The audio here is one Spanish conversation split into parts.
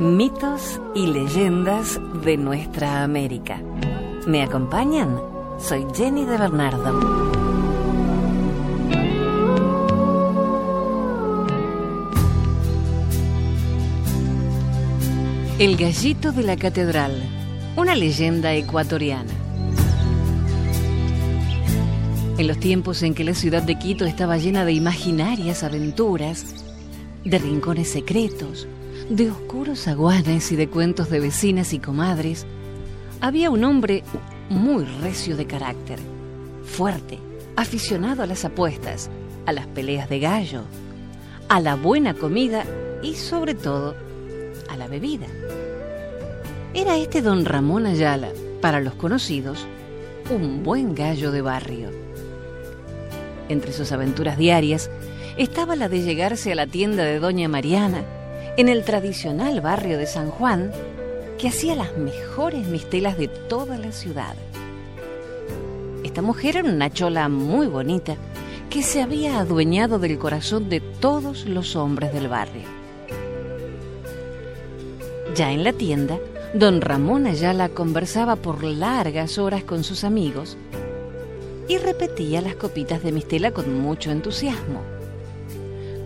Mitos y leyendas de nuestra América. ¿Me acompañan? Soy Jenny de Bernardo. El gallito de la catedral, una leyenda ecuatoriana. En los tiempos en que la ciudad de Quito estaba llena de imaginarias aventuras, de rincones secretos, de oscuros aguanes y de cuentos de vecinas y comadres, había un hombre muy recio de carácter, fuerte, aficionado a las apuestas, a las peleas de gallo, a la buena comida y sobre todo a la bebida. Era este don Ramón Ayala, para los conocidos, un buen gallo de barrio. Entre sus aventuras diarias estaba la de llegarse a la tienda de Doña Mariana, en el tradicional barrio de San Juan, que hacía las mejores mistelas de toda la ciudad. Esta mujer era una chola muy bonita que se había adueñado del corazón de todos los hombres del barrio. Ya en la tienda, don Ramón Ayala conversaba por largas horas con sus amigos y repetía las copitas de mistela con mucho entusiasmo.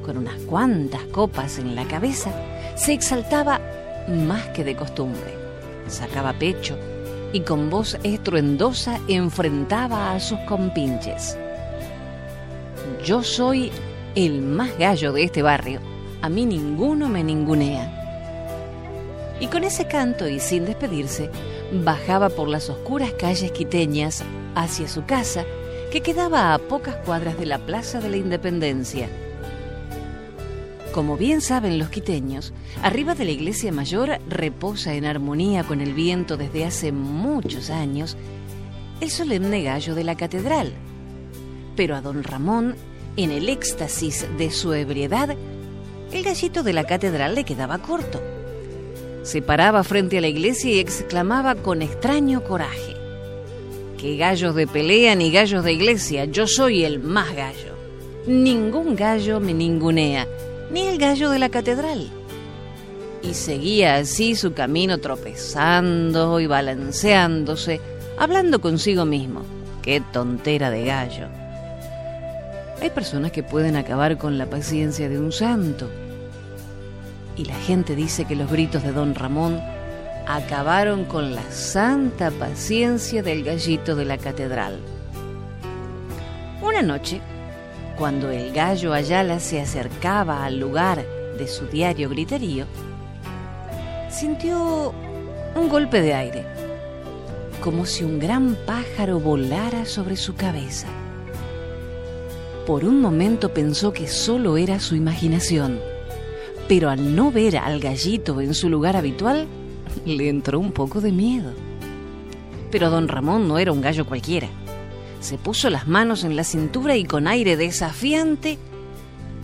Con unas cuantas copas en la cabeza, se exaltaba más que de costumbre. Sacaba pecho y con voz estruendosa enfrentaba a sus compinches. Yo soy el más gallo de este barrio. A mí ninguno me ningunea y con ese canto y sin despedirse, bajaba por las oscuras calles quiteñas hacia su casa, que quedaba a pocas cuadras de la Plaza de la Independencia. Como bien saben los quiteños, arriba de la iglesia mayor reposa en armonía con el viento desde hace muchos años el solemne gallo de la catedral. Pero a don Ramón, en el éxtasis de su ebriedad, el gallito de la catedral le quedaba corto se paraba frente a la iglesia y exclamaba con extraño coraje, ¡Qué gallos de pelea ni gallos de iglesia! Yo soy el más gallo. Ningún gallo me ningunea, ni el gallo de la catedral. Y seguía así su camino tropezando y balanceándose, hablando consigo mismo. ¡Qué tontera de gallo! Hay personas que pueden acabar con la paciencia de un santo y la gente dice que los gritos de don Ramón acabaron con la santa paciencia del gallito de la catedral. Una noche, cuando el gallo Ayala se acercaba al lugar de su diario griterío, sintió un golpe de aire, como si un gran pájaro volara sobre su cabeza. Por un momento pensó que solo era su imaginación pero al no ver al gallito en su lugar habitual, le entró un poco de miedo. Pero don Ramón no era un gallo cualquiera. Se puso las manos en la cintura y con aire desafiante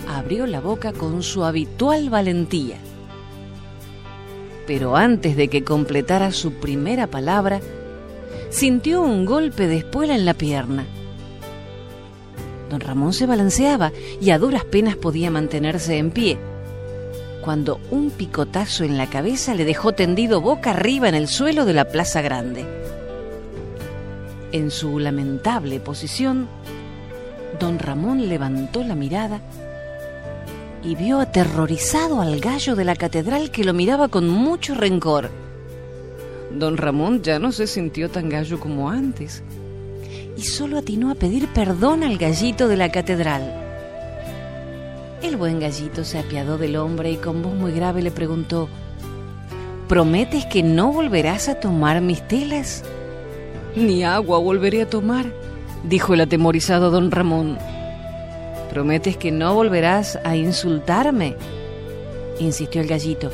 abrió la boca con su habitual valentía. Pero antes de que completara su primera palabra, sintió un golpe de espuela en la pierna. Don Ramón se balanceaba y a duras penas podía mantenerse en pie cuando un picotazo en la cabeza le dejó tendido boca arriba en el suelo de la Plaza Grande. En su lamentable posición, don Ramón levantó la mirada y vio aterrorizado al gallo de la catedral que lo miraba con mucho rencor. Don Ramón ya no se sintió tan gallo como antes y solo atinó a pedir perdón al gallito de la catedral. El buen gallito se apiadó del hombre y con voz muy grave le preguntó, ¿Prometes que no volverás a tomar mis telas? Ni agua volveré a tomar, dijo el atemorizado don Ramón. ¿Prometes que no volverás a insultarme? insistió el gallito.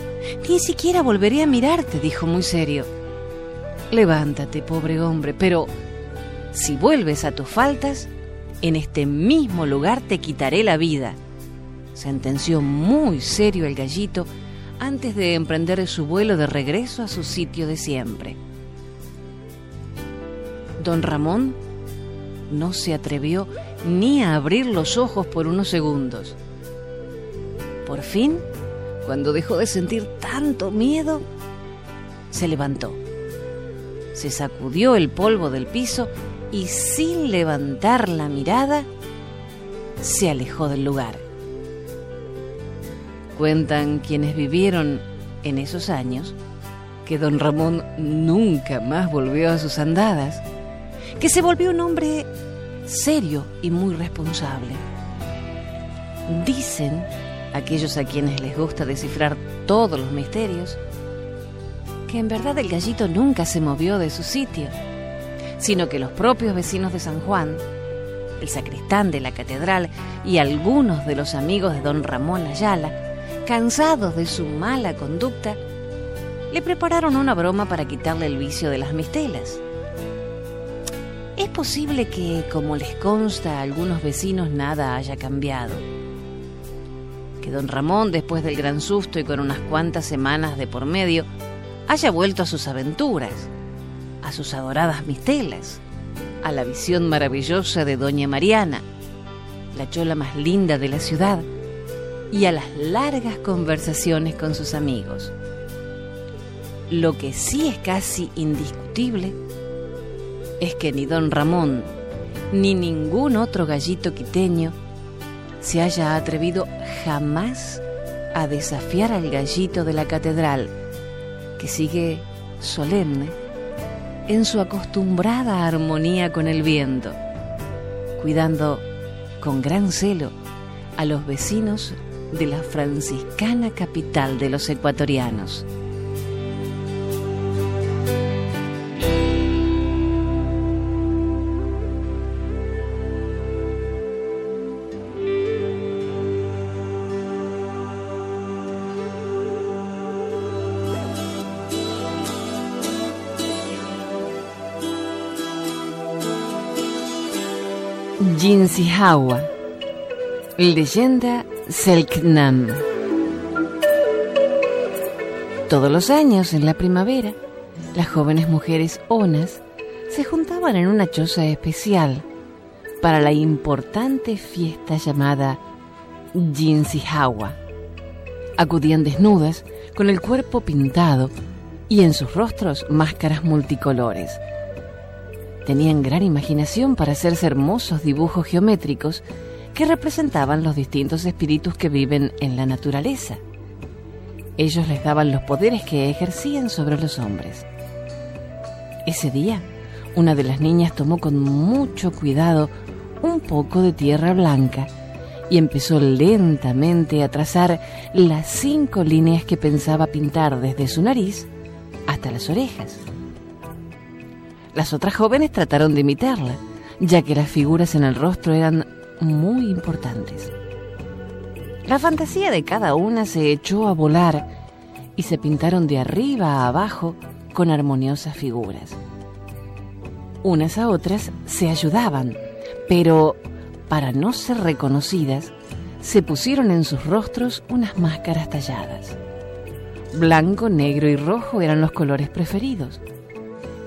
Ni siquiera volveré a mirarte, dijo muy serio. Levántate, pobre hombre, pero si vuelves a tus faltas, en este mismo lugar te quitaré la vida sentenció muy serio el gallito antes de emprender su vuelo de regreso a su sitio de siempre. Don Ramón no se atrevió ni a abrir los ojos por unos segundos. Por fin cuando dejó de sentir tanto miedo, se levantó. Se sacudió el polvo del piso y sin levantar la mirada, se alejó del lugar. Cuentan quienes vivieron en esos años que don Ramón nunca más volvió a sus andadas, que se volvió un hombre serio y muy responsable. Dicen aquellos a quienes les gusta descifrar todos los misterios, que en verdad el gallito nunca se movió de su sitio, sino que los propios vecinos de San Juan, el sacristán de la catedral y algunos de los amigos de don Ramón Ayala, cansados de su mala conducta, le prepararon una broma para quitarle el vicio de las mistelas. Posible que, como les consta a algunos vecinos, nada haya cambiado. Que don Ramón, después del gran susto y con unas cuantas semanas de por medio, haya vuelto a sus aventuras, a sus adoradas mistelas, a la visión maravillosa de doña Mariana, la chola más linda de la ciudad, y a las largas conversaciones con sus amigos. Lo que sí es casi indiscutible es que ni don Ramón ni ningún otro gallito quiteño se haya atrevido jamás a desafiar al gallito de la catedral, que sigue solemne en su acostumbrada armonía con el viento, cuidando con gran celo a los vecinos de la franciscana capital de los ecuatorianos. Jinsihawa, leyenda Selknam. Todos los años, en la primavera, las jóvenes mujeres onas se juntaban en una choza especial para la importante fiesta llamada Jinsihawa. Acudían desnudas, con el cuerpo pintado y en sus rostros máscaras multicolores Tenían gran imaginación para hacerse hermosos dibujos geométricos que representaban los distintos espíritus que viven en la naturaleza. Ellos les daban los poderes que ejercían sobre los hombres. Ese día, una de las niñas tomó con mucho cuidado un poco de tierra blanca y empezó lentamente a trazar las cinco líneas que pensaba pintar desde su nariz hasta las orejas. Las otras jóvenes trataron de imitarla, ya que las figuras en el rostro eran muy importantes. La fantasía de cada una se echó a volar y se pintaron de arriba a abajo con armoniosas figuras. Unas a otras se ayudaban, pero para no ser reconocidas, se pusieron en sus rostros unas máscaras talladas. Blanco, negro y rojo eran los colores preferidos.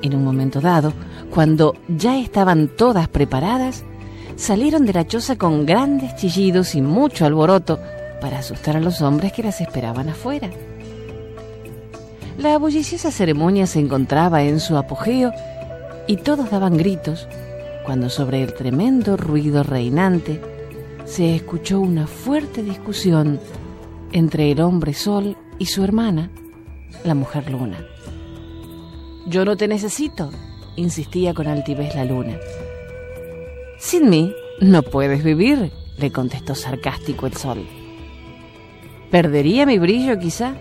En un momento dado, cuando ya estaban todas preparadas, salieron de la choza con grandes chillidos y mucho alboroto para asustar a los hombres que las esperaban afuera. La bulliciosa ceremonia se encontraba en su apogeo y todos daban gritos cuando sobre el tremendo ruido reinante se escuchó una fuerte discusión entre el hombre sol y su hermana, la mujer luna. Yo no te necesito, insistía con altivez la luna. Sin mí no puedes vivir, le contestó sarcástico el sol. Perdería mi brillo quizá,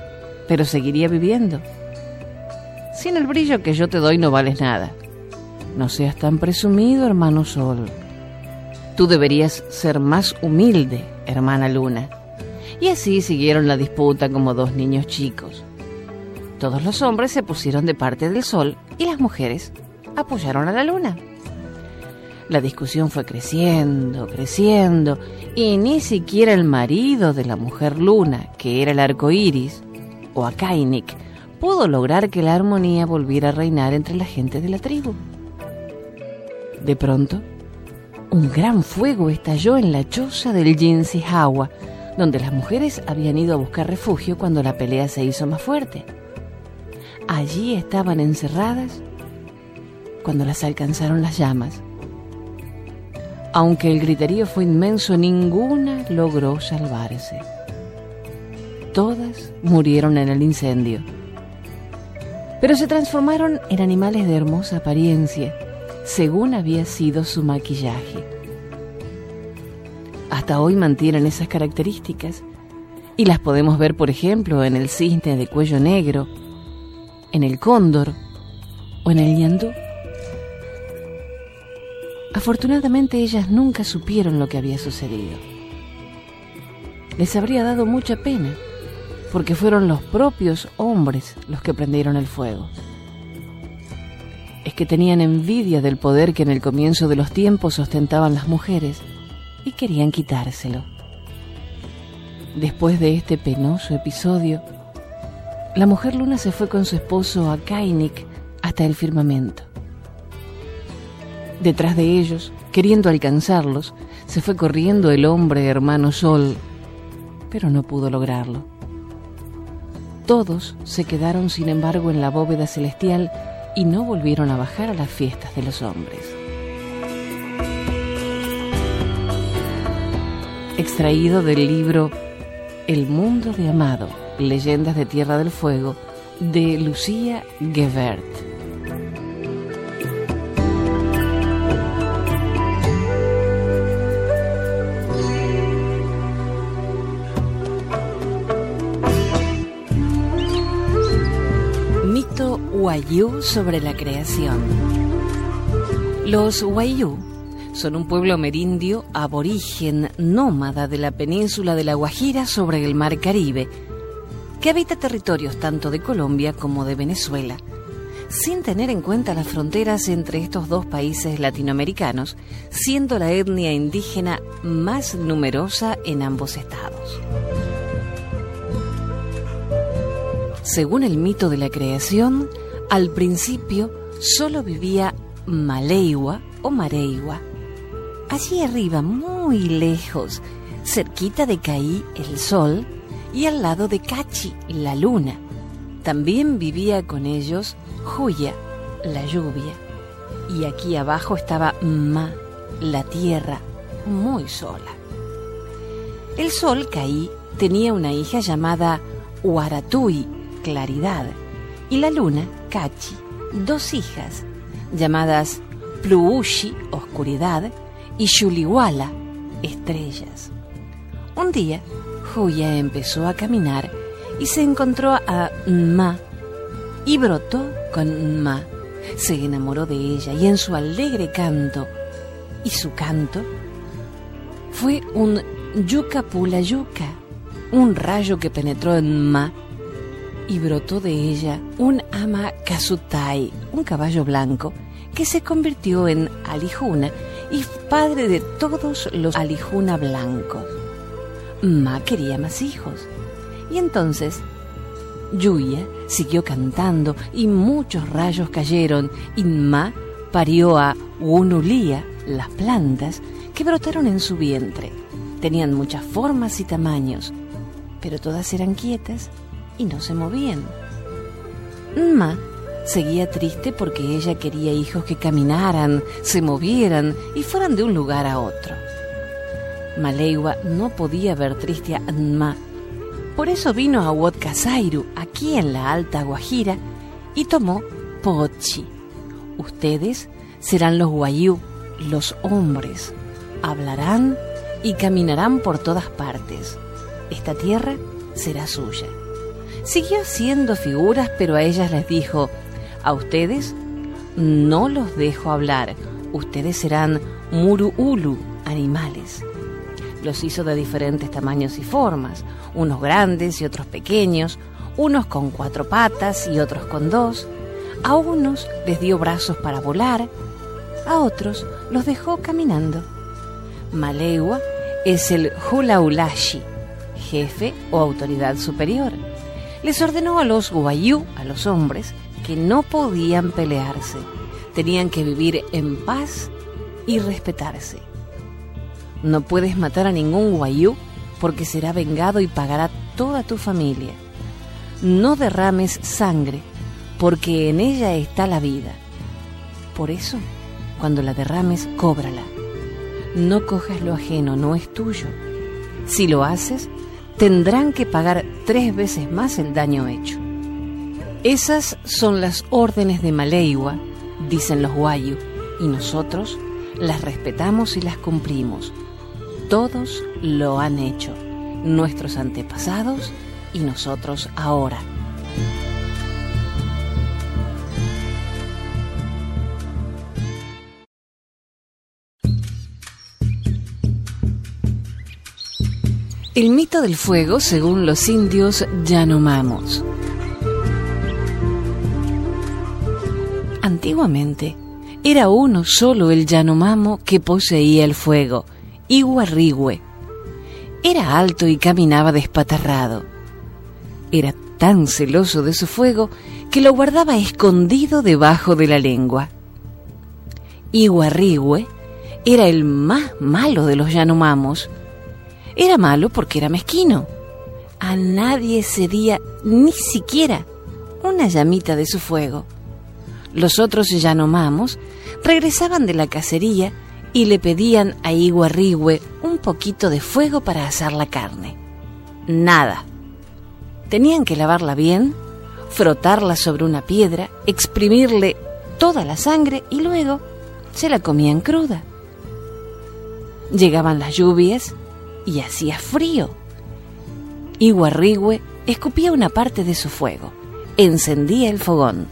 pero seguiría viviendo. Sin el brillo que yo te doy no vales nada. No seas tan presumido, hermano sol. Tú deberías ser más humilde, hermana luna. Y así siguieron la disputa como dos niños chicos. Todos los hombres se pusieron de parte del sol y las mujeres apoyaron a la luna. La discusión fue creciendo, creciendo, y ni siquiera el marido de la mujer luna, que era el arco iris, o Akainik, pudo lograr que la armonía volviera a reinar entre la gente de la tribu. De pronto, un gran fuego estalló en la choza del Jinsihawa, donde las mujeres habían ido a buscar refugio cuando la pelea se hizo más fuerte. Allí estaban encerradas cuando las alcanzaron las llamas. Aunque el griterío fue inmenso, ninguna logró salvarse. Todas murieron en el incendio. Pero se transformaron en animales de hermosa apariencia, según había sido su maquillaje. Hasta hoy mantienen esas características y las podemos ver, por ejemplo, en el cisne de cuello negro, en el cóndor o en el ñandú. Afortunadamente ellas nunca supieron lo que había sucedido. Les habría dado mucha pena, porque fueron los propios hombres los que prendieron el fuego. Es que tenían envidia del poder que en el comienzo de los tiempos ostentaban las mujeres y querían quitárselo. Después de este penoso episodio, la mujer luna se fue con su esposo a Kainik hasta el firmamento. Detrás de ellos, queriendo alcanzarlos, se fue corriendo el hombre hermano Sol, pero no pudo lograrlo. Todos se quedaron, sin embargo, en la bóveda celestial y no volvieron a bajar a las fiestas de los hombres. Extraído del libro El mundo de Amado, Leyendas de Tierra del Fuego, de Lucía Gebert. Wayuu sobre la creación. Los Wayuu son un pueblo amerindio aborigen nómada de la península de la Guajira sobre el Mar Caribe, que habita territorios tanto de Colombia como de Venezuela, sin tener en cuenta las fronteras entre estos dos países latinoamericanos, siendo la etnia indígena más numerosa en ambos estados. Según el mito de la creación, al principio solo vivía Maleiwa o Mareiwa. Allí arriba, muy lejos, cerquita de Caí, el sol, y al lado de Cachi, la luna. También vivía con ellos Juya, la lluvia. Y aquí abajo estaba Ma, la tierra, muy sola. El sol, Caí, tenía una hija llamada Huaratui, claridad, y la luna, Kachi, dos hijas llamadas Pluushi, oscuridad, y Shuliwala, estrellas. Un día, Huya empezó a caminar y se encontró a Ma y brotó con Ma. Se enamoró de ella y en su alegre canto, y su canto fue un yuca pula yuca, un rayo que penetró en Ma y brotó de ella un ama kasutai, un caballo blanco, que se convirtió en Alijuna y padre de todos los Alijuna blancos. Ma quería más hijos. Y entonces Yuya siguió cantando y muchos rayos cayeron y Ma parió a Unulía, las plantas, que brotaron en su vientre. Tenían muchas formas y tamaños, pero todas eran quietas y no se movían. Ma seguía triste porque ella quería hijos que caminaran, se movieran y fueran de un lugar a otro. Maleiwa no podía ver triste a Ma. Por eso vino a Huotcasairu, aquí en la Alta Guajira, y tomó Pochi. Ustedes serán los Guayú, los hombres. Hablarán y caminarán por todas partes. Esta tierra será suya. Siguió haciendo figuras, pero a ellas les dijo, a ustedes no los dejo hablar, ustedes serán muruulu, animales. Los hizo de diferentes tamaños y formas, unos grandes y otros pequeños, unos con cuatro patas y otros con dos. A unos les dio brazos para volar, a otros los dejó caminando. Malewa es el Hulaulashi, jefe o autoridad superior les ordenó a los guayú, a los hombres, que no podían pelearse, tenían que vivir en paz y respetarse. No puedes matar a ningún guayú porque será vengado y pagará toda tu familia. No derrames sangre, porque en ella está la vida. Por eso, cuando la derrames, cóbrala. No cojas lo ajeno, no es tuyo. Si lo haces, tendrán que pagar tres veces más el daño hecho. Esas son las órdenes de Maleiwa, dicen los guayu, y nosotros las respetamos y las cumplimos. Todos lo han hecho, nuestros antepasados y nosotros ahora. El mito del fuego, según los indios Yanomamos. Antiguamente, era uno solo el Yanomamo que poseía el fuego, Iguarrigüe. Era alto y caminaba despatarrado. Era tan celoso de su fuego que lo guardaba escondido debajo de la lengua. Iguarrigüe era el más malo de los Yanomamos, era malo porque era mezquino. A nadie cedía ni siquiera una llamita de su fuego. Los otros Yanomamos regresaban de la cacería y le pedían a Iguarrigüe un poquito de fuego para asar la carne. Nada. Tenían que lavarla bien, frotarla sobre una piedra, exprimirle toda la sangre y luego se la comían cruda. Llegaban las lluvias y hacía frío. Iguarrigüe escupía una parte de su fuego, encendía el fogón,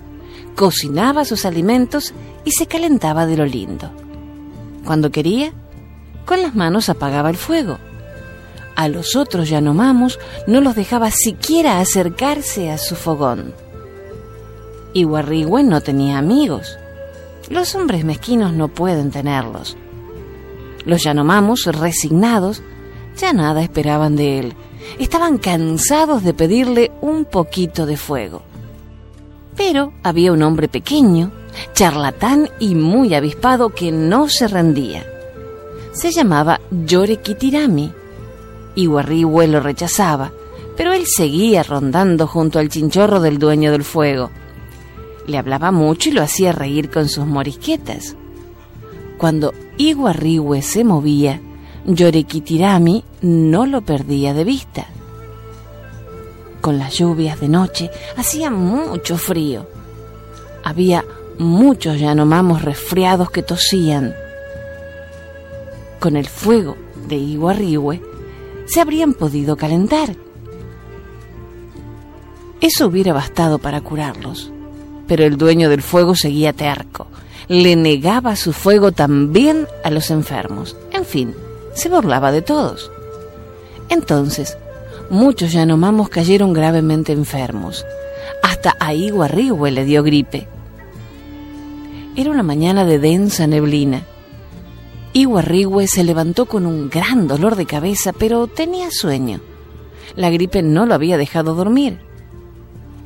cocinaba sus alimentos y se calentaba de lo lindo. Cuando quería, con las manos apagaba el fuego. A los otros Yanomamos no los dejaba siquiera acercarse a su fogón. Iguarrigüe no tenía amigos. Los hombres mezquinos no pueden tenerlos. Los Yanomamos, resignados, ya nada esperaban de él. Estaban cansados de pedirle un poquito de fuego. Pero había un hombre pequeño, charlatán y muy avispado que no se rendía. Se llamaba Yorekitirami. Iguarrihue lo rechazaba, pero él seguía rondando junto al chinchorro del dueño del fuego. Le hablaba mucho y lo hacía reír con sus morisquetas. Cuando Iguarrihue se movía, Yorekitirami no lo perdía de vista. Con las lluvias de noche hacía mucho frío. Había muchos yanomamos resfriados que tosían. Con el fuego de Iguarrihue se habrían podido calentar. Eso hubiera bastado para curarlos, pero el dueño del fuego seguía terco. Le negaba su fuego también a los enfermos. En fin, se burlaba de todos. Entonces, muchos Yanomamos cayeron gravemente enfermos. Hasta a Iguarrihue le dio gripe. Era una mañana de densa neblina. Iguarrihue se levantó con un gran dolor de cabeza, pero tenía sueño. La gripe no lo había dejado dormir.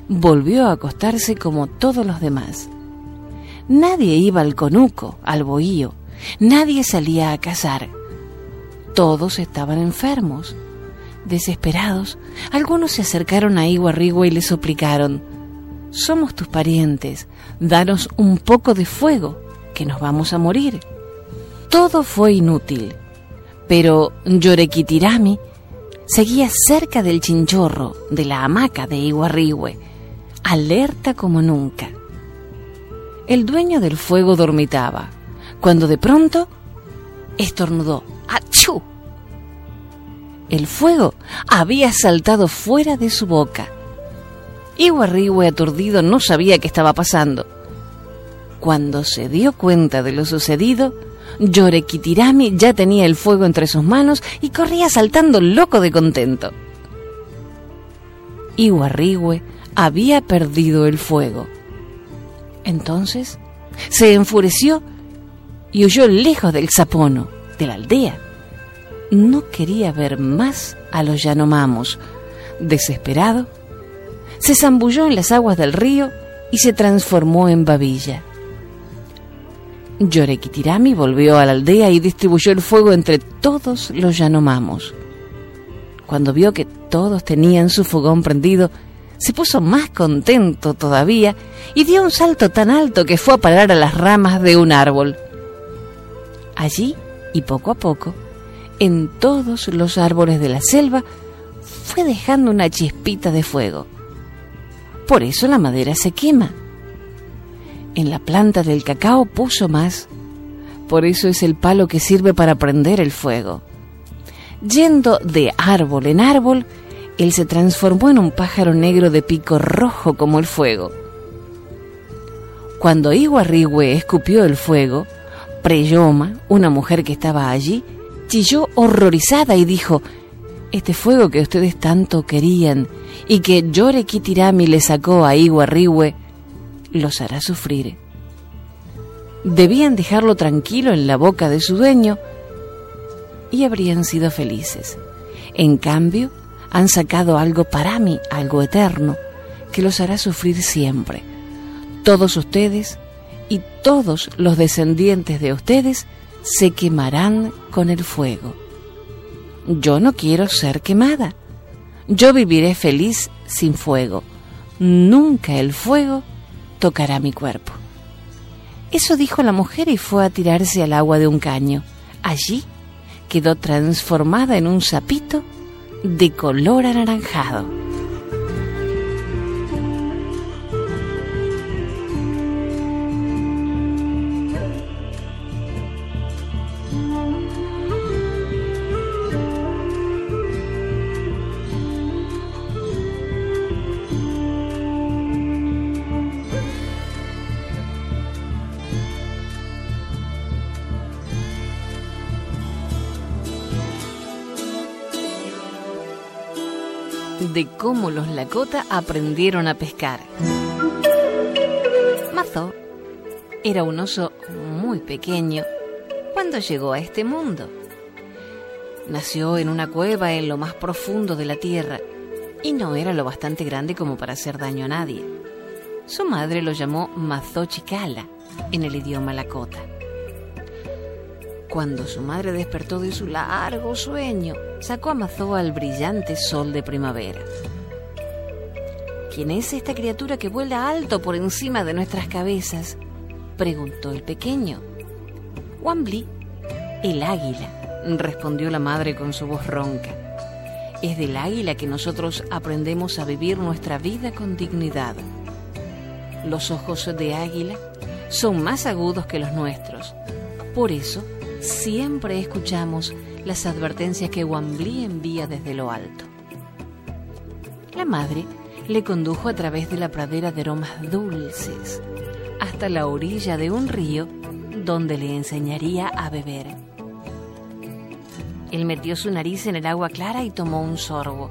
Volvió a acostarse como todos los demás. Nadie iba al conuco, al bohío. Nadie salía a cazar. Todos estaban enfermos. Desesperados, algunos se acercaron a Iguarrigua y le suplicaron, Somos tus parientes, danos un poco de fuego, que nos vamos a morir. Todo fue inútil, pero Yorequitirami seguía cerca del chinchorro de la hamaca de Iguarrigüe, alerta como nunca. El dueño del fuego dormitaba, cuando de pronto estornudó. ¡Achú! El fuego había saltado fuera de su boca. Iguarrihue aturdido no sabía qué estaba pasando. Cuando se dio cuenta de lo sucedido, Yorekitirami ya tenía el fuego entre sus manos y corría saltando loco de contento. Iguarrihue había perdido el fuego. Entonces se enfureció y huyó lejos del zapono, de la aldea. No quería ver más a los Yanomamos. Desesperado, se zambulló en las aguas del río y se transformó en babilla. Yorekitirami volvió a la aldea y distribuyó el fuego entre todos los Yanomamos. Cuando vio que todos tenían su fogón prendido, se puso más contento todavía y dio un salto tan alto que fue a parar a las ramas de un árbol. Allí, y poco a poco, en todos los árboles de la selva, fue dejando una chispita de fuego. Por eso la madera se quema. En la planta del cacao puso más. Por eso es el palo que sirve para prender el fuego. Yendo de árbol en árbol, él se transformó en un pájaro negro de pico rojo como el fuego. Cuando Iguarrigüe escupió el fuego, Preyoma, una mujer que estaba allí, chilló horrorizada y dijo, Este fuego que ustedes tanto querían y que Yore Kitirami le sacó a Iguarrigüe, los hará sufrir. Debían dejarlo tranquilo en la boca de su dueño y habrían sido felices. En cambio, han sacado algo para mí, algo eterno, que los hará sufrir siempre. Todos ustedes y todos los descendientes de ustedes se quemarán con el fuego. Yo no quiero ser quemada. Yo viviré feliz sin fuego. Nunca el fuego tocará mi cuerpo. Eso dijo la mujer y fue a tirarse al agua de un caño. Allí quedó transformada en un sapito de color anaranjado. Cómo los Lakota aprendieron a pescar. Mazo era un oso muy pequeño cuando llegó a este mundo. Nació en una cueva en lo más profundo de la tierra y no era lo bastante grande como para hacer daño a nadie. Su madre lo llamó Mazo Chicala en el idioma Lakota. Cuando su madre despertó de su largo sueño, sacó a al brillante sol de primavera. ¿Quién es esta criatura que vuela alto por encima de nuestras cabezas? preguntó el pequeño. Wambly, el águila, respondió la madre con su voz ronca. Es del águila que nosotros aprendemos a vivir nuestra vida con dignidad. Los ojos de águila son más agudos que los nuestros. Por eso, siempre escuchamos las advertencias que Wambly envía desde lo alto. La madre le condujo a través de la pradera de aromas dulces hasta la orilla de un río donde le enseñaría a beber. Él metió su nariz en el agua clara y tomó un sorbo.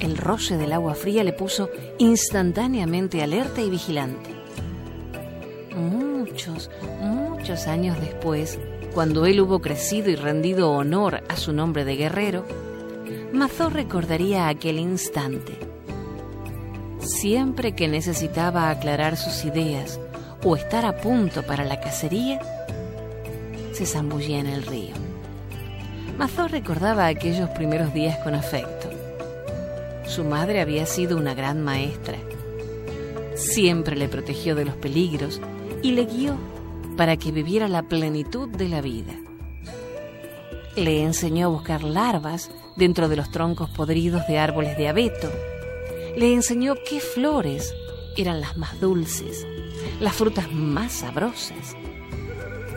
El roce del agua fría le puso instantáneamente alerta y vigilante. Muchos, muchos años después, cuando él hubo crecido y rendido honor a su nombre de guerrero, Mazó recordaría aquel instante. Siempre que necesitaba aclarar sus ideas o estar a punto para la cacería, se zambullía en el río. Mazó recordaba aquellos primeros días con afecto. Su madre había sido una gran maestra. Siempre le protegió de los peligros y le guió para que viviera la plenitud de la vida. Le enseñó a buscar larvas dentro de los troncos podridos de árboles de abeto. Le enseñó qué flores eran las más dulces, las frutas más sabrosas,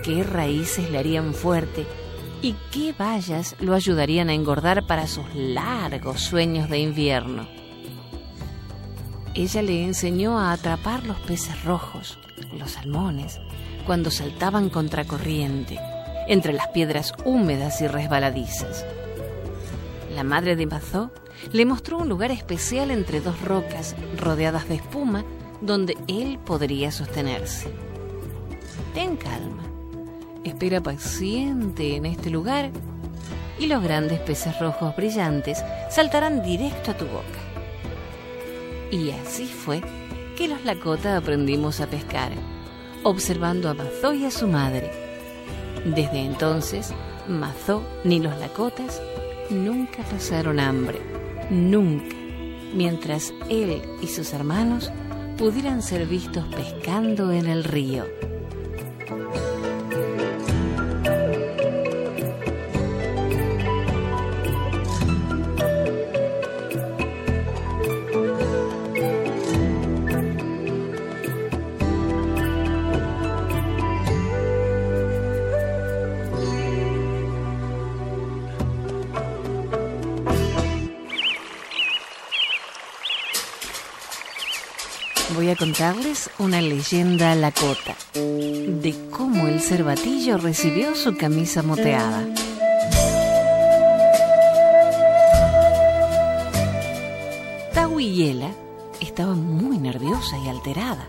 qué raíces le harían fuerte y qué bayas lo ayudarían a engordar para sus largos sueños de invierno. Ella le enseñó a atrapar los peces rojos, los salmones, cuando saltaban contracorriente, entre las piedras húmedas y resbaladizas. La madre de Mazó le mostró un lugar especial entre dos rocas rodeadas de espuma donde él podría sostenerse. Ten calma, espera paciente en este lugar y los grandes peces rojos brillantes saltarán directo a tu boca. Y así fue que los Lakota aprendimos a pescar observando a Mazó y a su madre. Desde entonces, Mazó ni los Lakotas nunca pasaron hambre, nunca, mientras él y sus hermanos pudieran ser vistos pescando en el río. Una leyenda lacota de cómo el cervatillo recibió su camisa moteada. Tahuiyela estaba muy nerviosa y alterada.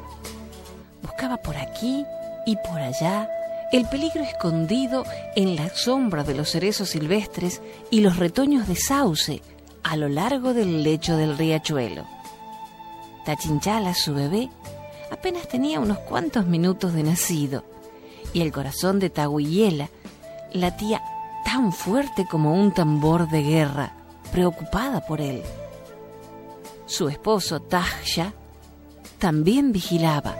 Buscaba por aquí y por allá el peligro escondido en la sombra de los cerezos silvestres y los retoños de sauce a lo largo del lecho del riachuelo. Tachinchala, su bebé, apenas tenía unos cuantos minutos de nacido y el corazón de Tahuiyela latía tan fuerte como un tambor de guerra, preocupada por él. Su esposo, Tajya, también vigilaba,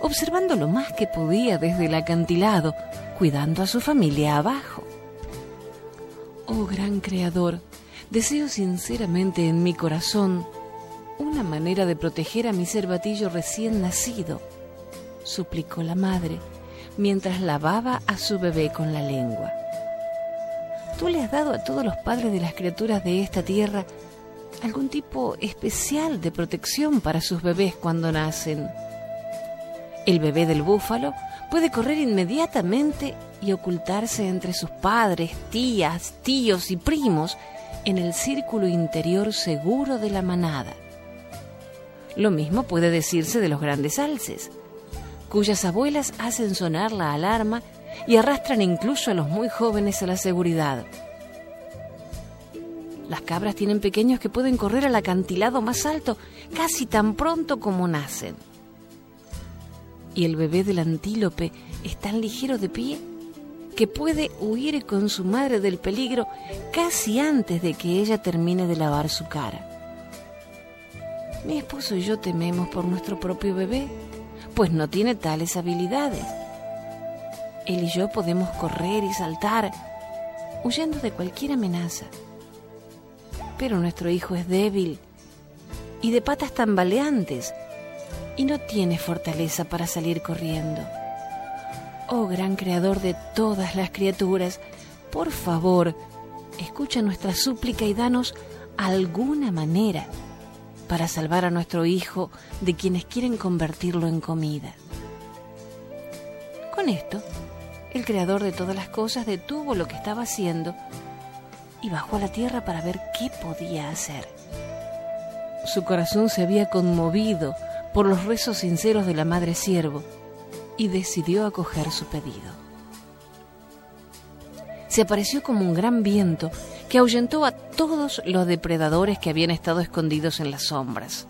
observando lo más que podía desde el acantilado, cuidando a su familia abajo. Oh gran Creador, deseo sinceramente en mi corazón una manera de proteger a mi cervatillo recién nacido, suplicó la madre mientras lavaba a su bebé con la lengua. Tú le has dado a todos los padres de las criaturas de esta tierra algún tipo especial de protección para sus bebés cuando nacen. El bebé del búfalo puede correr inmediatamente y ocultarse entre sus padres, tías, tíos y primos en el círculo interior seguro de la manada. Lo mismo puede decirse de los grandes alces, cuyas abuelas hacen sonar la alarma y arrastran incluso a los muy jóvenes a la seguridad. Las cabras tienen pequeños que pueden correr al acantilado más alto casi tan pronto como nacen. Y el bebé del antílope es tan ligero de pie que puede huir con su madre del peligro casi antes de que ella termine de lavar su cara. Mi esposo y yo tememos por nuestro propio bebé, pues no tiene tales habilidades. Él y yo podemos correr y saltar, huyendo de cualquier amenaza. Pero nuestro hijo es débil y de patas tambaleantes y no tiene fortaleza para salir corriendo. Oh gran creador de todas las criaturas, por favor, escucha nuestra súplica y danos alguna manera para salvar a nuestro hijo de quienes quieren convertirlo en comida. Con esto, el creador de todas las cosas detuvo lo que estaba haciendo y bajó a la tierra para ver qué podía hacer. Su corazón se había conmovido por los rezos sinceros de la madre siervo y decidió acoger su pedido se apareció como un gran viento que ahuyentó a todos los depredadores que habían estado escondidos en las sombras.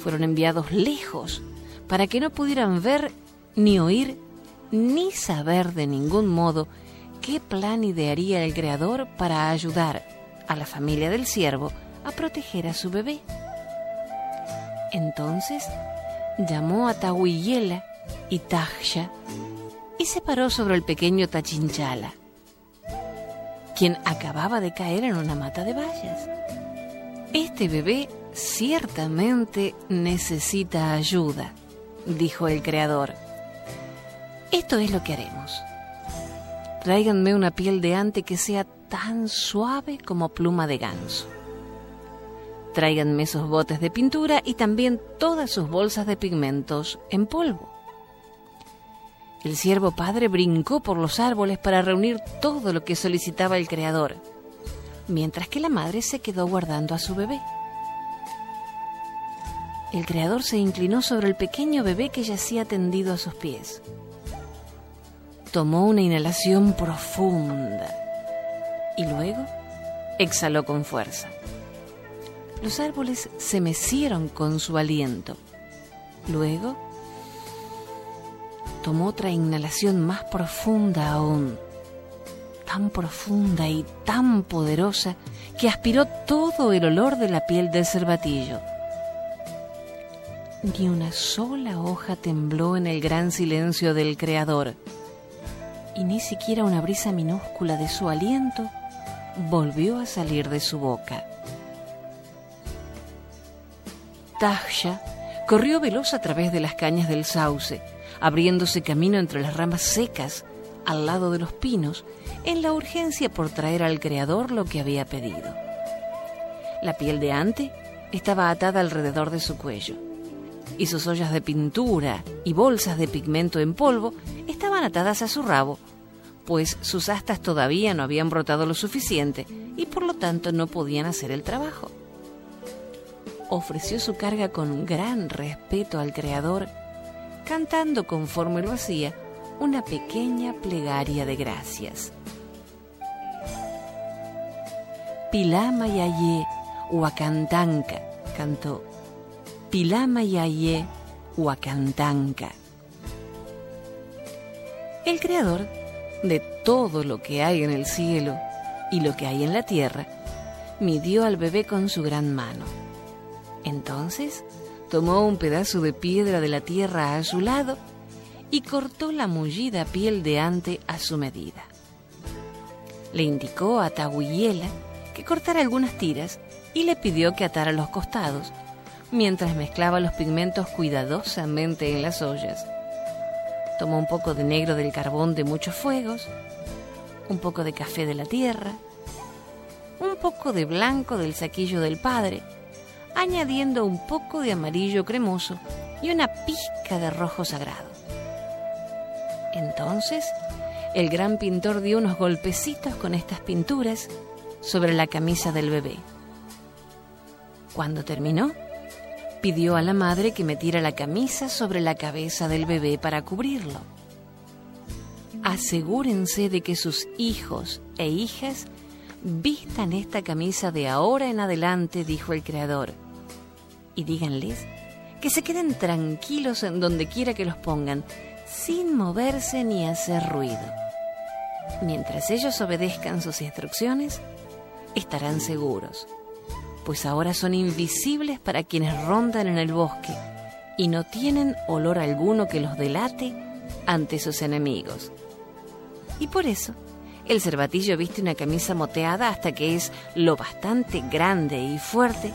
Fueron enviados lejos para que no pudieran ver, ni oír, ni saber de ningún modo qué plan idearía el Creador para ayudar a la familia del siervo a proteger a su bebé. Entonces llamó a Tahuiyela y Tajya y se paró sobre el pequeño Tachinchala quien acababa de caer en una mata de bayas. Este bebé ciertamente necesita ayuda, dijo el creador. Esto es lo que haremos. Tráiganme una piel de ante que sea tan suave como pluma de ganso. Tráiganme sus botes de pintura y también todas sus bolsas de pigmentos en polvo. El siervo padre brincó por los árboles para reunir todo lo que solicitaba el Creador, mientras que la madre se quedó guardando a su bebé. El Creador se inclinó sobre el pequeño bebé que yacía tendido a sus pies. Tomó una inhalación profunda y luego exhaló con fuerza. Los árboles se mecieron con su aliento. Luego tomó otra inhalación más profunda aún. tan profunda y tan poderosa que aspiró todo el olor de la piel del cervatillo. Ni una sola hoja tembló en el gran silencio del Creador, y ni siquiera una brisa minúscula de su aliento volvió a salir de su boca. Tasha corrió veloz a través de las cañas del sauce, abriéndose camino entre las ramas secas al lado de los pinos, en la urgencia por traer al Creador lo que había pedido. La piel de ante estaba atada alrededor de su cuello, y sus ollas de pintura y bolsas de pigmento en polvo estaban atadas a su rabo, pues sus astas todavía no habían brotado lo suficiente y por lo tanto no podían hacer el trabajo. Ofreció su carga con gran respeto al Creador, cantando conforme lo hacía una pequeña plegaria de gracias. Pilama Yaye Huacantanca, cantó. Pilama Yaye Huacantanca. El creador de todo lo que hay en el cielo y lo que hay en la tierra, midió al bebé con su gran mano. Entonces tomó un pedazo de piedra de la tierra a su lado y cortó la mullida piel de ante a su medida. Le indicó a Tahuiela que cortara algunas tiras y le pidió que atara los costados, mientras mezclaba los pigmentos cuidadosamente en las ollas. Tomó un poco de negro del carbón de muchos fuegos, un poco de café de la tierra, un poco de blanco del saquillo del padre, añadiendo un poco de amarillo cremoso y una pizca de rojo sagrado. Entonces, el gran pintor dio unos golpecitos con estas pinturas sobre la camisa del bebé. Cuando terminó, pidió a la madre que metiera la camisa sobre la cabeza del bebé para cubrirlo. Asegúrense de que sus hijos e hijas vistan esta camisa de ahora en adelante, dijo el Creador, y díganles que se queden tranquilos en donde quiera que los pongan, sin moverse ni hacer ruido. Mientras ellos obedezcan sus instrucciones, estarán seguros, pues ahora son invisibles para quienes rondan en el bosque y no tienen olor alguno que los delate ante sus enemigos. Y por eso, el cervatillo viste una camisa moteada hasta que es lo bastante grande y fuerte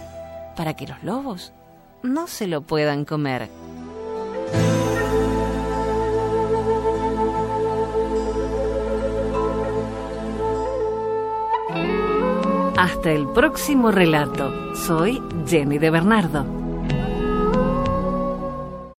para que los lobos no se lo puedan comer. Hasta el próximo relato. Soy Jenny de Bernardo.